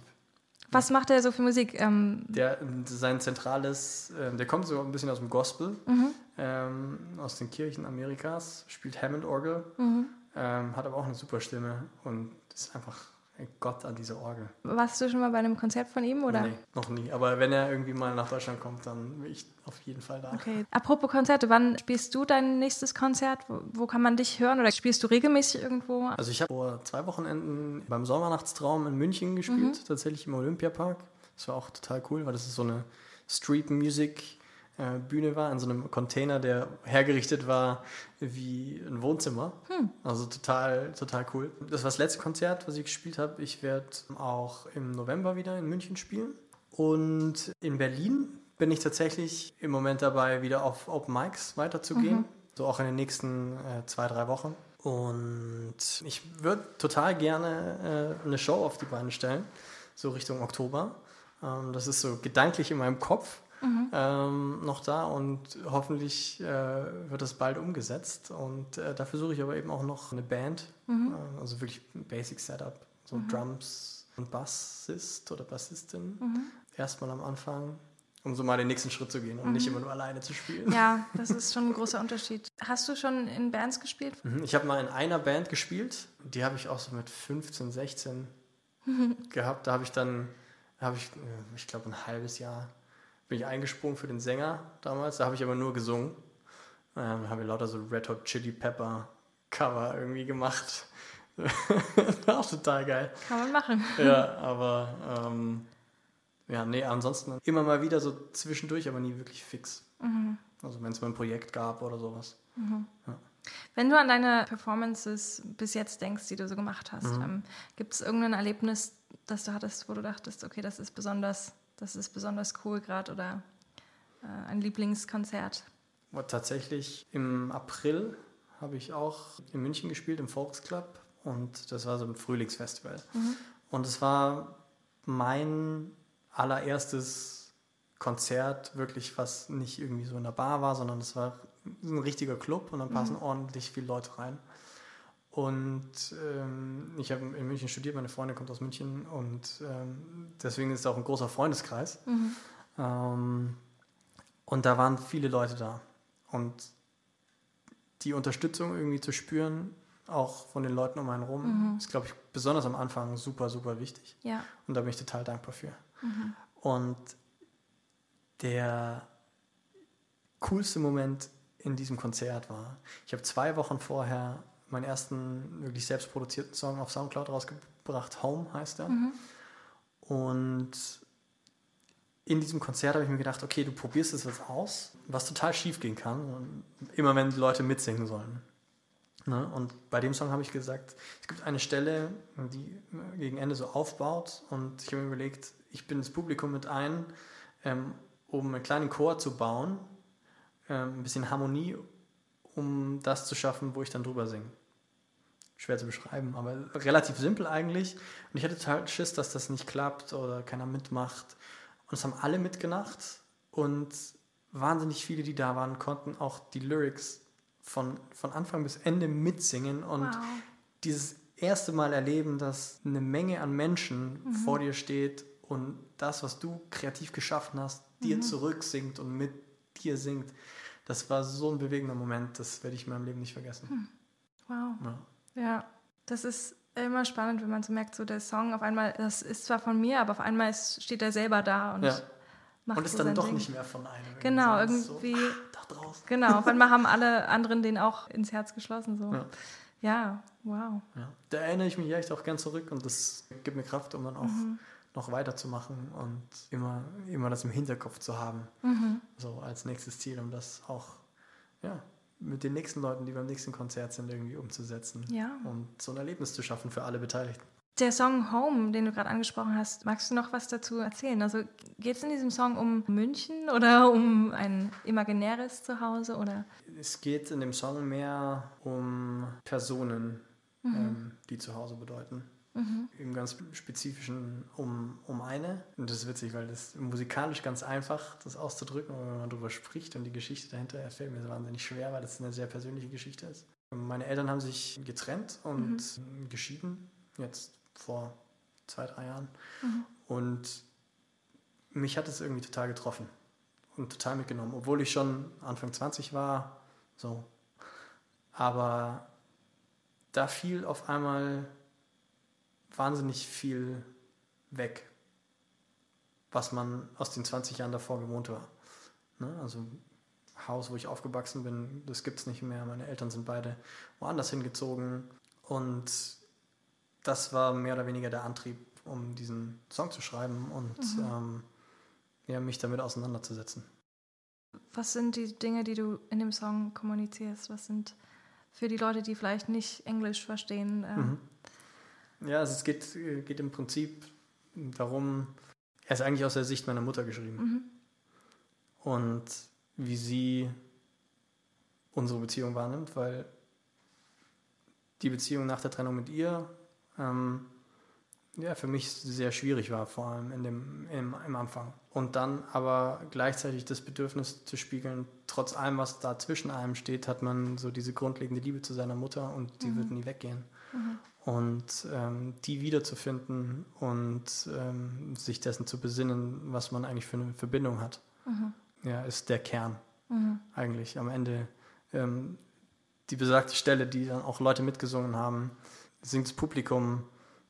S1: Was macht er so für Musik? Ähm
S2: der, sein zentrales, äh, der kommt so ein bisschen aus dem Gospel, mhm. ähm, aus den Kirchen Amerikas, spielt Hammond-Orgel, mhm. ähm, hat aber auch eine super Stimme und ist einfach Gott an diese Orgel.
S1: Warst du schon mal bei einem Konzert von ihm? Oder? Nee,
S2: noch nie. Aber wenn er irgendwie mal nach Deutschland kommt, dann bin ich auf jeden Fall da.
S1: Okay. Apropos Konzerte, wann spielst du dein nächstes Konzert? Wo, kann man dich hören? Oder spielst du regelmäßig irgendwo?
S2: Also ich habe vor zwei Wochenenden beim Sommernachtstraum in München gespielt, mhm. tatsächlich im Olympiapark. Das war auch total cool, weil das ist so eine Street Music äh, Bühne war, in so einem Container, der hergerichtet war wie ein Wohnzimmer. Hm. Also total, total cool. Das war das letzte Konzert, was ich gespielt habe. Ich werde auch im November wieder in München spielen. Und in Berlin bin ich tatsächlich im Moment dabei, wieder auf Open Mics weiterzugehen. Mhm. So auch in den nächsten äh, zwei, drei Wochen. Und ich würde total gerne äh, eine Show auf die Beine stellen, so Richtung Oktober. Ähm, das ist so gedanklich in meinem Kopf mhm. ähm, noch da und hoffentlich äh, wird das bald umgesetzt. Und äh, dafür suche ich aber eben auch noch eine Band, mhm. äh, also wirklich ein Basic Setup, so mhm. Drums und Bassist oder Bassistin mhm. erstmal am Anfang. Um so mal den nächsten Schritt zu gehen und nicht mhm. immer nur alleine zu spielen.
S1: Ja, das ist schon ein großer Unterschied. Hast du schon in Bands gespielt?
S2: Mhm, ich habe mal in einer Band gespielt. Die habe ich auch so mit 15, 16 gehabt. Da habe ich dann, habe ich, äh, ich glaube, ein halbes Jahr bin ich eingesprungen für den Sänger damals. Da habe ich aber nur gesungen. Ähm, haben wir lauter so Red Hot Chili Pepper Cover irgendwie gemacht. auch total geil.
S1: Kann man machen.
S2: Ja, aber ähm, ja, nee, ansonsten immer mal wieder so zwischendurch, aber nie wirklich fix. Mhm. Also wenn es mal ein Projekt gab oder sowas. Mhm.
S1: Ja. Wenn du an deine Performances bis jetzt denkst, die du so gemacht hast, mhm. ähm, gibt es irgendein Erlebnis, das du hattest, wo du dachtest, okay, das ist besonders, das ist besonders cool gerade oder äh, ein Lieblingskonzert?
S2: Tatsächlich im April habe ich auch in München gespielt, im Volksclub. Und das war so ein Frühlingsfestival. Mhm. Und es war mein allererstes Konzert, wirklich, was nicht irgendwie so in der Bar war, sondern es war ein richtiger Club und dann passen mhm. ordentlich viele Leute rein. Und ähm, ich habe in München studiert, meine Freundin kommt aus München und ähm, deswegen ist es auch ein großer Freundeskreis. Mhm. Ähm, und da waren viele Leute da. Und die Unterstützung irgendwie zu spüren, auch von den Leuten um einen rum, mhm. ist, glaube ich, besonders am Anfang super, super wichtig.
S1: Ja.
S2: Und da bin ich total dankbar für. Mhm. Und der coolste Moment in diesem Konzert war, ich habe zwei Wochen vorher meinen ersten wirklich selbst produzierten Song auf Soundcloud rausgebracht, Home heißt er. Mhm. Und in diesem Konzert habe ich mir gedacht, okay, du probierst es was aus, was total schief gehen kann, immer wenn die Leute mitsingen sollen. Ne? Und bei dem Song habe ich gesagt, es gibt eine Stelle, die gegen Ende so aufbaut und ich habe mir überlegt, ich bin das Publikum mit ein, ähm, um einen kleinen Chor zu bauen, ähm, ein bisschen Harmonie, um das zu schaffen, wo ich dann drüber singe. Schwer zu beschreiben, aber relativ simpel eigentlich. Und ich hatte total Schiss, dass das nicht klappt oder keiner mitmacht. Und es haben alle mitgemacht und wahnsinnig viele, die da waren, konnten auch die Lyrics von, von Anfang bis Ende mitsingen und wow. dieses erste Mal erleben, dass eine Menge an Menschen mhm. vor dir steht und das, was du kreativ geschaffen hast, dir mhm. zurücksingt und mit dir singt. Das war so ein bewegender Moment, das werde ich in meinem Leben nicht vergessen. Hm.
S1: Wow. Ja. Ja, das ist immer spannend, wenn man so merkt, so der Song auf einmal, das ist zwar von mir, aber auf einmal ist, steht er selber da und
S2: ja. macht Und ist so dann doch Ding. nicht mehr von einem.
S1: Genau, irgendwie. So, draus. Genau, auf einmal haben alle anderen den auch ins Herz geschlossen. So. Ja. ja wow.
S2: Ja. Da erinnere ich mich echt auch gern zurück und das gibt mir Kraft, um dann auch mhm. noch weiterzumachen und immer, immer das im Hinterkopf zu haben. Mhm. So als nächstes Ziel, um das auch ja, mit den nächsten Leuten, die beim nächsten Konzert sind, irgendwie umzusetzen.
S1: Ja.
S2: Und so ein Erlebnis zu schaffen für alle Beteiligten.
S1: Der Song Home, den du gerade angesprochen hast, magst du noch was dazu erzählen? Also geht es in diesem Song um München oder um ein imaginäres Zuhause? Oder?
S2: Es geht in dem Song mehr um Personen, mhm. ähm, die Zuhause bedeuten. Mhm. Im ganz spezifischen um, um eine. Und das ist witzig, weil das musikalisch ganz einfach, das auszudrücken, wenn man darüber spricht und die Geschichte dahinter fällt mir wahnsinnig schwer, weil das eine sehr persönliche Geschichte ist. Meine Eltern haben sich getrennt und mhm. geschieden. Jetzt vor zwei, drei Jahren. Mhm. Und mich hat es irgendwie total getroffen und total mitgenommen, obwohl ich schon Anfang 20 war. So. Aber da fiel auf einmal wahnsinnig viel weg, was man aus den 20 Jahren davor gewohnt war. Ne? Also Haus, wo ich aufgewachsen bin, das gibt es nicht mehr. Meine Eltern sind beide woanders hingezogen. Und das war mehr oder weniger der Antrieb, um diesen Song zu schreiben und mhm. ähm, ja, mich damit auseinanderzusetzen.
S1: Was sind die Dinge, die du in dem Song kommunizierst? Was sind für die Leute, die vielleicht nicht Englisch verstehen? Äh mhm.
S2: Ja, also es geht, geht im Prinzip darum, er ist eigentlich aus der Sicht meiner Mutter geschrieben. Mhm. Und wie sie unsere Beziehung wahrnimmt, weil die Beziehung nach der Trennung mit ihr ähm, ja, für mich sehr schwierig war, vor allem in dem, im, im Anfang. Und dann aber gleichzeitig das Bedürfnis zu spiegeln, trotz allem, was da zwischen einem steht, hat man so diese grundlegende Liebe zu seiner Mutter und die mhm. wird nie weggehen. Mhm. Und ähm, die wiederzufinden und ähm, sich dessen zu besinnen, was man eigentlich für eine Verbindung hat, mhm. ja, ist der Kern mhm. eigentlich am Ende. Ähm, die besagte Stelle, die dann auch Leute mitgesungen haben, singt das Publikum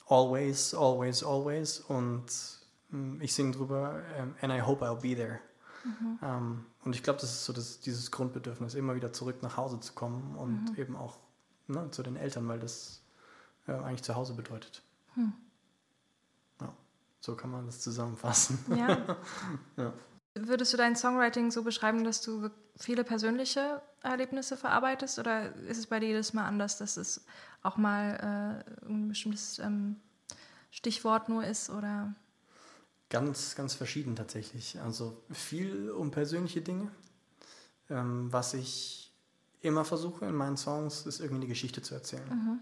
S2: Always, Always, Always und hm, ich singe drüber um, And I hope I'll be there. Mhm. Ähm, und ich glaube, das ist so das, dieses Grundbedürfnis, immer wieder zurück nach Hause zu kommen und mhm. eben auch ne, zu den Eltern, weil das äh, eigentlich zu Hause bedeutet. Hm. Ja, so kann man das zusammenfassen. Ja.
S1: ja. Würdest du dein Songwriting so beschreiben, dass du viele persönliche Erlebnisse verarbeitest oder ist es bei dir jedes Mal anders, dass es auch mal äh, ein bestimmtes ähm, Stichwort nur ist oder?
S2: Ganz, ganz verschieden tatsächlich. Also viel um persönliche Dinge. Ähm, was ich immer versuche in meinen Songs, ist irgendwie eine Geschichte zu erzählen. Mhm.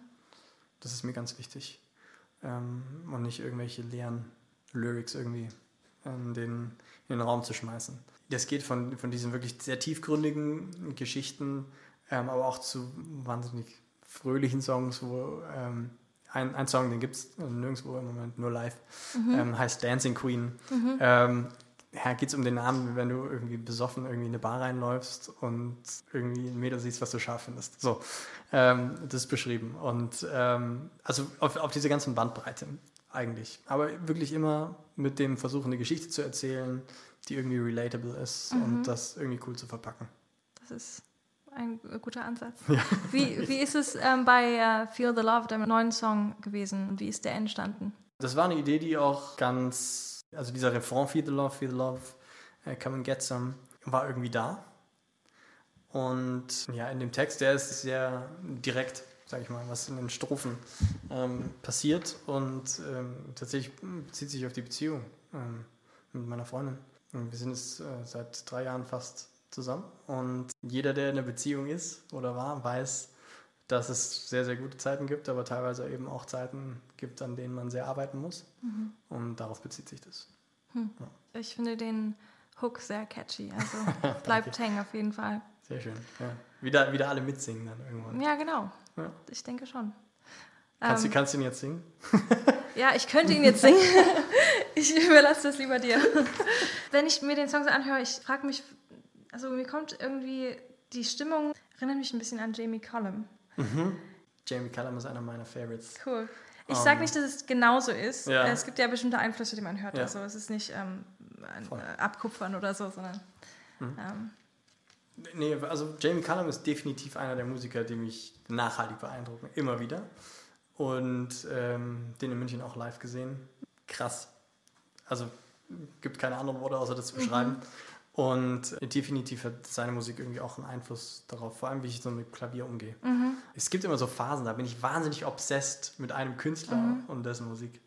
S2: Das ist mir ganz wichtig. Ähm, und nicht irgendwelche leeren Lyrics irgendwie in den, in den Raum zu schmeißen. Das geht von, von diesen wirklich sehr tiefgründigen Geschichten, ähm, aber auch zu wahnsinnig fröhlichen Songs, wo ähm, ein, ein Song, den gibt es nirgendwo im Moment, nur live, mhm. ähm, heißt Dancing Queen. Mhm. Ja, geht es um den Namen, wenn du irgendwie besoffen irgendwie in eine Bar reinläufst und irgendwie ein Mädel siehst, was du scharf findest. So, ähm, das ist beschrieben. Und ähm, also auf, auf diese ganzen Bandbreite eigentlich. Aber wirklich immer mit dem Versuch, eine Geschichte zu erzählen, die irgendwie relatable ist mhm. und das irgendwie cool zu verpacken.
S1: Das ist ein guter Ansatz. Ja. Wie, wie ist es ähm, bei uh, Feel the Love, deinem neuen Song gewesen? Wie ist der entstanden?
S2: Das war eine Idee, die auch ganz, also dieser Refrain Feel the Love, Feel the Love, uh, Come and Get Some, war irgendwie da. Und ja, in dem Text, der ist sehr direkt sage ich mal, was in den Strophen ähm, passiert. Und ähm, tatsächlich bezieht sich auf die Beziehung ähm, mit meiner Freundin. Und wir sind jetzt äh, seit drei Jahren fast zusammen. Und jeder, der in einer Beziehung ist oder war, weiß, dass es sehr, sehr gute Zeiten gibt, aber teilweise eben auch Zeiten gibt, an denen man sehr arbeiten muss. Mhm. Und darauf bezieht sich das.
S1: Hm. Ja. Ich finde den Hook sehr catchy. Also bleibt hängen auf jeden Fall.
S2: Sehr schön. Ja. Wieder, wieder alle mitsingen dann irgendwann.
S1: Ja, genau. Ja. Ich denke schon.
S2: Kannst, ähm, kannst du ihn jetzt singen?
S1: ja, ich könnte ihn jetzt singen. ich überlasse das lieber dir. Wenn ich mir den Song so anhöre, ich frage mich, also mir kommt irgendwie die Stimmung, erinnert mich ein bisschen an Jamie Cullum.
S2: Mhm. Jamie Cullum ist einer meiner Favorites.
S1: Cool. Ich um, sage nicht, dass es genauso ist. Ja. Es gibt ja bestimmte Einflüsse, die man hört. Ja. Also es ist nicht ähm, ein Abkupfern oder so, sondern mhm. ähm,
S2: Nee, also Jamie Cullum ist definitiv einer der Musiker, die mich nachhaltig beeindrucken. Immer wieder. Und ähm, den in München auch live gesehen. Krass. Also gibt keine anderen Worte, außer das zu beschreiben. Mhm. Und definitiv hat seine Musik irgendwie auch einen Einfluss darauf, vor allem wie ich so mit Klavier umgehe. Mhm. Es gibt immer so Phasen, da bin ich wahnsinnig obsessed mit einem Künstler mhm. und dessen Musik.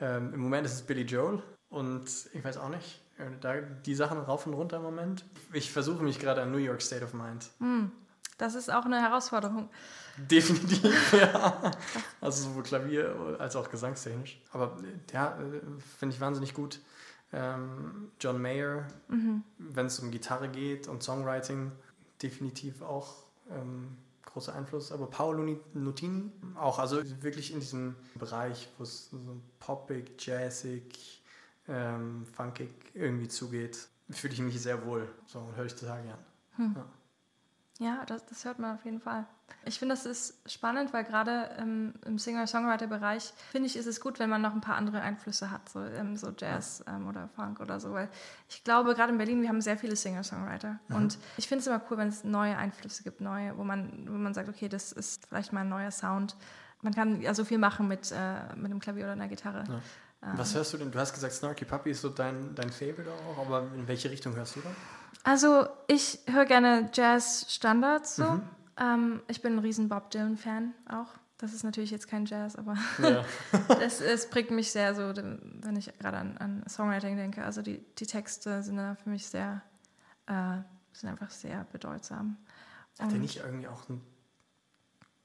S2: Ähm, Im Moment ist es Billy Joel und ich weiß auch nicht, da, die Sachen rauf und runter im Moment. Ich versuche mich gerade an New York State of Mind.
S1: Hm, das ist auch eine Herausforderung.
S2: Definitiv, ja. Also sowohl Klavier als auch gesangstechnisch. Aber ja, finde ich wahnsinnig gut. Ähm, John Mayer, mhm. wenn es um Gitarre geht und Songwriting, definitiv auch ähm, großer Einfluss. Aber Paolo Nutini auch, also wirklich in diesem Bereich, wo es so poppig, jazzig, ähm, funkig irgendwie zugeht, fühle ich mich sehr wohl. So höre ich total gern. Hm.
S1: Ja. Ja, das, das, hört man auf jeden Fall. Ich finde, das ist spannend, weil gerade ähm, im Singer-Songwriter-Bereich, finde ich, ist es gut, wenn man noch ein paar andere Einflüsse hat, so, ähm, so Jazz ähm, oder Funk oder so. Weil ich glaube, gerade in Berlin, wir haben sehr viele Singer-Songwriter. Mhm. Und ich finde es immer cool, wenn es neue Einflüsse gibt, neue, wo man, wo man sagt, okay, das ist vielleicht mal ein neuer Sound. Man kann ja so viel machen mit, äh, mit einem Klavier oder einer Gitarre. Ja.
S2: Was hörst du denn? Du hast gesagt, Snarky Puppy ist so dein, dein Favorite auch, aber in welche Richtung hörst du da?
S1: Also, ich höre gerne Jazz-Standards so. Mhm. Ähm, ich bin ein riesen Bob Dylan-Fan auch. Das ist natürlich jetzt kein Jazz, aber ja. das, es prägt mich sehr so, wenn ich gerade an, an Songwriting denke. Also die, die Texte sind da für mich sehr, äh, sind einfach sehr bedeutsam.
S2: Hat er nicht irgendwie auch ein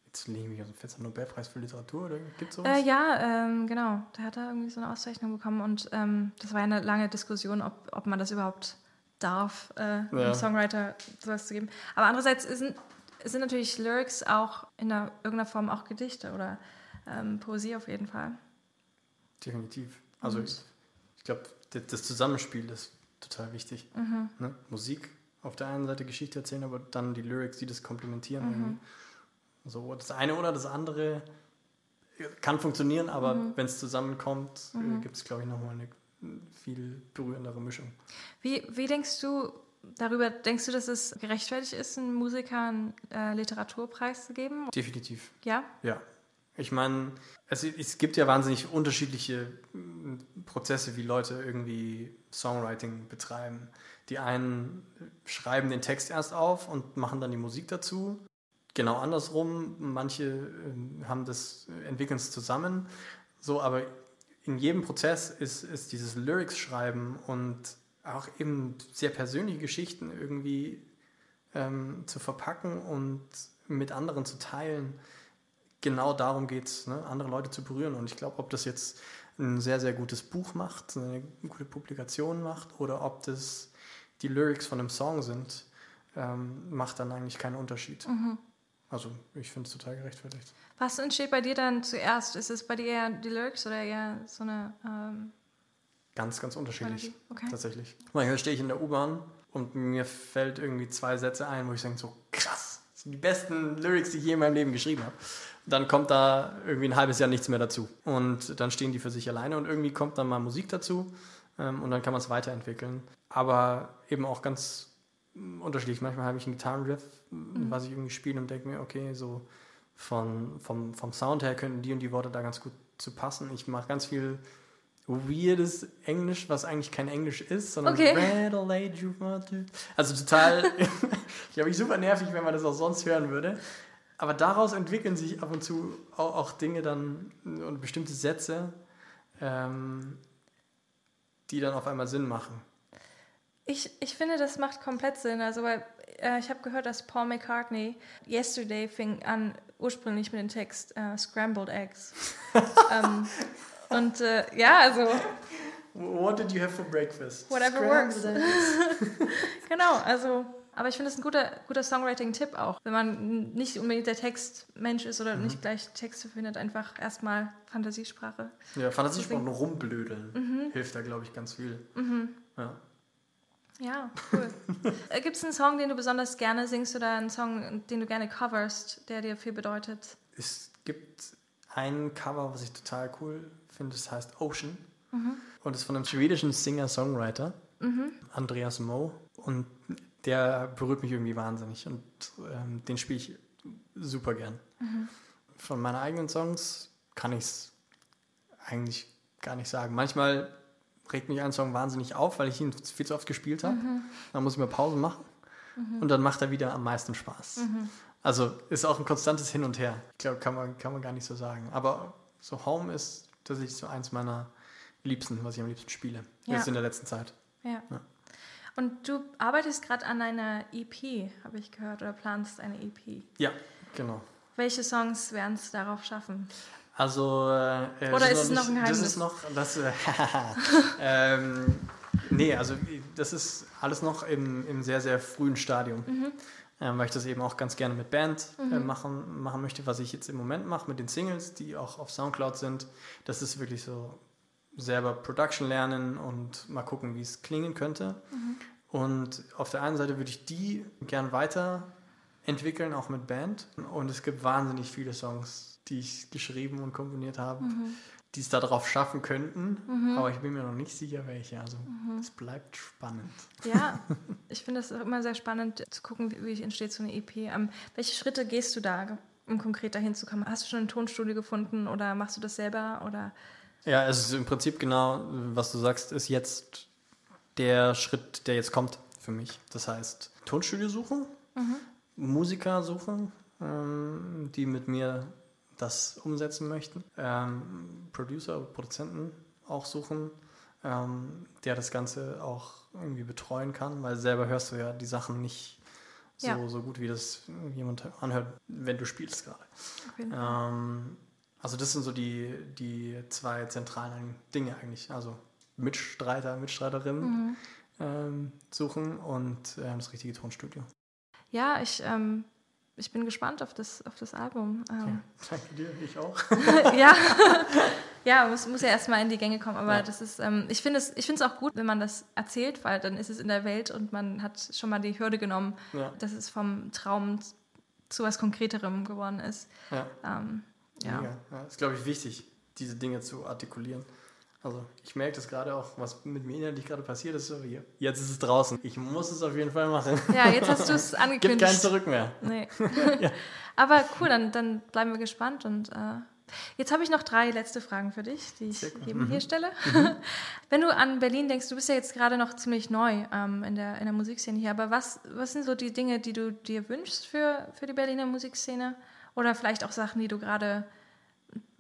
S2: Jetzt lege ich mich aus dem Fenster Nobelpreis für Literatur oder gibt es
S1: sowas? Äh, ja, ähm, genau. Der hat da irgendwie so eine Auszeichnung bekommen und ähm, das war eine lange Diskussion, ob, ob man das überhaupt darf, äh, ja. einem Songwriter sowas zu geben. Aber andererseits sind, sind natürlich Lyrics auch in einer, irgendeiner Form auch Gedichte oder ähm, Poesie auf jeden Fall.
S2: Definitiv. Also und? ich, ich glaube, das Zusammenspiel ist total wichtig. Mhm. Ne? Musik auf der einen Seite Geschichte erzählen, aber dann die Lyrics, die das komplementieren. Mhm. So, das eine oder das andere kann funktionieren, aber mhm. wenn es zusammenkommt, äh, mhm. gibt es, glaube ich, nochmal eine viel berührendere Mischung.
S1: Wie, wie denkst du darüber, denkst du, dass es gerechtfertigt ist, einem Musiker einen äh, Literaturpreis zu geben?
S2: Definitiv.
S1: Ja?
S2: Ja. Ich meine, es, es gibt ja wahnsinnig unterschiedliche Prozesse, wie Leute irgendwie Songwriting betreiben. Die einen schreiben den Text erst auf und machen dann die Musik dazu. Genau andersrum. Manche äh, haben das, entwickeln es zusammen. So, aber in jedem Prozess ist, ist dieses Lyrics-Schreiben und auch eben sehr persönliche Geschichten irgendwie ähm, zu verpacken und mit anderen zu teilen. Genau darum geht es, ne? andere Leute zu berühren. Und ich glaube, ob das jetzt ein sehr, sehr gutes Buch macht, eine gute Publikation macht oder ob das die Lyrics von einem Song sind, ähm, macht dann eigentlich keinen Unterschied. Mhm. Also ich finde es total gerechtfertigt.
S1: Was entsteht bei dir dann zuerst? Ist es bei dir eher die Lyrics oder eher so eine... Ähm
S2: ganz, ganz unterschiedlich, okay. tatsächlich. Manchmal stehe ich in der U-Bahn und mir fällt irgendwie zwei Sätze ein, wo ich denke so, krass, das sind die besten Lyrics, die ich je in meinem Leben geschrieben habe dann kommt da irgendwie ein halbes Jahr nichts mehr dazu. Und dann stehen die für sich alleine und irgendwie kommt dann mal Musik dazu ähm, und dann kann man es weiterentwickeln. Aber eben auch ganz unterschiedlich. Manchmal habe ich einen Gitarrenriff, mhm. was ich irgendwie spiele und denke mir, okay, so von, vom, vom Sound her könnten die und die Worte da ganz gut zu passen. Ich mache ganz viel weirdes Englisch, was eigentlich kein Englisch ist, sondern okay. Also total, glaube ich, super nervig, wenn man das auch sonst hören würde aber daraus entwickeln sich ab und zu auch, auch Dinge dann und bestimmte Sätze, ähm, die dann auf einmal Sinn machen.
S1: Ich, ich finde, das macht komplett Sinn. Also, weil äh, ich habe gehört, dass Paul McCartney Yesterday fing an ursprünglich mit dem Text äh, Scrambled Eggs. ähm, und äh, ja, also.
S2: What did you have for breakfast?
S1: Whatever Scrambled works. genau, also aber ich finde es ein guter, guter Songwriting-Tipp auch. Wenn man nicht unbedingt der Textmensch ist oder mhm. nicht gleich Texte findet, einfach erstmal Fantasiesprache.
S2: Ja, Fantasiesprache und rumblödeln mhm. hilft da, glaube ich, ganz viel. Mhm. Ja.
S1: Ja, cool. Äh, Gibt es einen Song, den du besonders gerne singst oder einen Song, den du gerne coverst, der dir viel bedeutet?
S2: Es gibt ein Cover, was ich total cool finde, das heißt Ocean. Mhm. Und ist von einem schwedischen Singer-Songwriter, mhm. Andreas Moe. Und der berührt mich irgendwie wahnsinnig und ähm, den spiele ich super gern. Mhm. Von meinen eigenen Songs kann ich es eigentlich gar nicht sagen. Manchmal regt mich ein Song wahnsinnig auf, weil ich ihn viel zu oft gespielt habe. Mhm. Dann muss ich mir Pause machen mhm. und dann macht er wieder am meisten Spaß. Mhm. Also ist auch ein konstantes Hin und Her. Ich glaube, kann man, kann man gar nicht so sagen. Aber so Home ist tatsächlich so eins meiner Liebsten, was ich am liebsten spiele. Ja. Jetzt in der letzten Zeit.
S1: Ja. ja. Und du arbeitest gerade an einer EP, habe ich gehört, oder planst eine EP.
S2: Ja, genau.
S1: Welche Songs werden es darauf schaffen?
S2: Also,
S1: äh, oder ist es noch, ein Geheimnis?
S2: Das ist noch, das, äh, ähm, nee, also das ist alles noch im, im sehr, sehr frühen Stadium. Mhm. Ähm, weil ich das eben auch ganz gerne mit Band äh, mhm. machen, machen möchte, was ich jetzt im Moment mache mit den Singles, die auch auf Soundcloud sind. Das ist wirklich so selber Production lernen und mal gucken, wie es klingen könnte. Mhm. Und auf der einen Seite würde ich die gern weiterentwickeln, auch mit Band. Und es gibt wahnsinnig viele Songs, die ich geschrieben und komponiert habe, mhm. die es darauf schaffen könnten. Mhm. Aber ich bin mir noch nicht sicher, welche. Also mhm. es bleibt spannend.
S1: Ja, ich finde es immer sehr spannend zu gucken, wie, entsteht so eine EP. Ähm, welche Schritte gehst du da, um konkret dahin zu kommen? Hast du schon ein Tonstudio gefunden oder machst du das selber? Oder
S2: ja, es ist im Prinzip genau, was du sagst, ist jetzt der Schritt, der jetzt kommt für mich. Das heißt, Tonstudio suchen, mhm. Musiker suchen, ähm, die mit mir das umsetzen möchten, ähm, Producer, Produzenten auch suchen, ähm, der das Ganze auch irgendwie betreuen kann, weil selber hörst du ja die Sachen nicht so, ja. so gut, wie das jemand anhört, wenn du spielst gerade. Ähm, also das sind so die, die zwei zentralen Dinge eigentlich. Also Mitstreiter, Mitstreiterinnen mhm. ähm, suchen und äh, das richtige Tonstudio.
S1: Ja, ich, ähm, ich bin gespannt auf das, auf das Album.
S2: Ähm, ja, danke dir, ich auch.
S1: ja, ja muss, muss ja erstmal in die Gänge kommen. Aber ja. das ist, ähm, ich finde es ich auch gut, wenn man das erzählt, weil dann ist es in der Welt und man hat schon mal die Hürde genommen, ja. dass es vom Traum zu was Konkreterem geworden ist. Ja. Ähm,
S2: ja. ja. Das ist, glaube ich, wichtig, diese Dinge zu artikulieren. Also ich merke das gerade auch, was mit mir innerlich gerade passiert ist. So. Jetzt ist es draußen. Ich muss es auf jeden Fall machen.
S1: Ja, jetzt hast du es angekündigt.
S2: Gibt kein Zurück mehr.
S1: Nee. ja. Aber cool, dann, dann bleiben wir gespannt. Und äh, Jetzt habe ich noch drei letzte Fragen für dich, die ich eben mhm. hier stelle. Mhm. Wenn du an Berlin denkst, du bist ja jetzt gerade noch ziemlich neu ähm, in, der, in der Musikszene hier, aber was, was sind so die Dinge, die du dir wünschst für, für die Berliner Musikszene? Oder vielleicht auch Sachen, die du gerade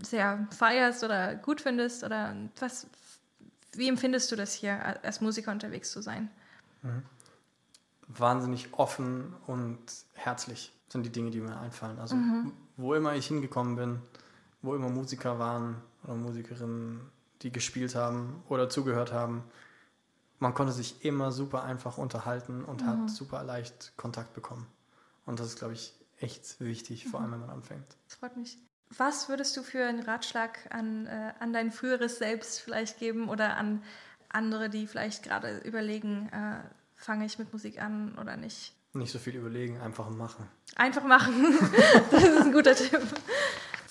S1: sehr feierst oder gut findest? Oder was, wie empfindest du das hier, als Musiker unterwegs zu sein? Mhm.
S2: Wahnsinnig offen und herzlich sind die Dinge, die mir einfallen. Also mhm. wo immer ich hingekommen bin, wo immer Musiker waren oder Musikerinnen, die gespielt haben oder zugehört haben, man konnte sich immer super einfach unterhalten und mhm. hat super leicht Kontakt bekommen. Und das ist, glaube ich, echt wichtig, vor allem wenn man anfängt.
S1: Das freut mich. Was würdest du für einen Ratschlag an, äh, an dein früheres Selbst vielleicht geben oder an andere, die vielleicht gerade überlegen, äh, fange ich mit Musik an oder nicht?
S2: Nicht so viel überlegen, einfach machen.
S1: Einfach machen. das ist ein guter Tipp.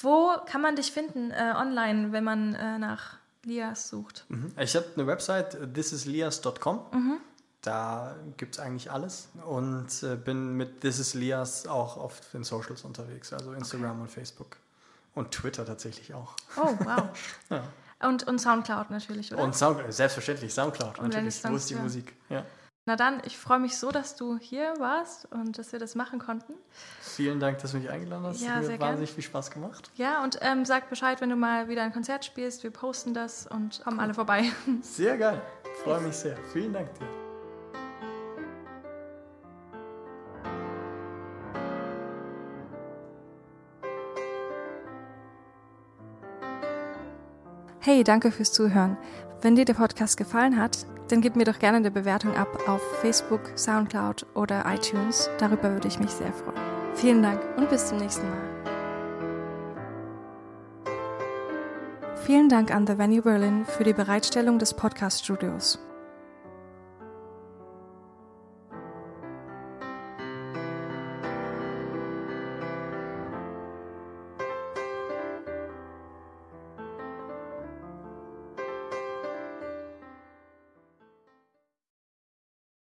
S1: Wo kann man dich finden äh, online, wenn man äh, nach Lias sucht?
S2: Mhm. Ich habe eine Website, thisislias.com. Mhm. Da gibt es eigentlich alles und äh, bin mit This is Lias auch oft in Socials unterwegs, also Instagram okay. und Facebook. Und Twitter tatsächlich auch.
S1: Oh, wow. ja. und, und Soundcloud natürlich, oder?
S2: Und Sound, selbstverständlich, Soundcloud und natürlich. Wo ist die Musik? Ja.
S1: Na dann, ich freue mich so, dass du hier warst und dass wir das machen konnten.
S2: Vielen Dank, dass du mich eingeladen hast. Ja, sehr wahnsinnig gern. viel Spaß gemacht.
S1: Ja, und ähm, sag Bescheid, wenn du mal wieder ein Konzert spielst. Wir posten das und kommen cool. alle vorbei.
S2: Sehr geil. Freue mich sehr. Vielen Dank dir.
S1: Hey, danke fürs Zuhören. Wenn dir der Podcast gefallen hat, dann gib mir doch gerne eine Bewertung ab auf Facebook, Soundcloud oder iTunes. Darüber würde ich mich sehr freuen. Vielen Dank und bis zum nächsten Mal. Vielen Dank an The Venue Berlin für die Bereitstellung des Podcast-Studios.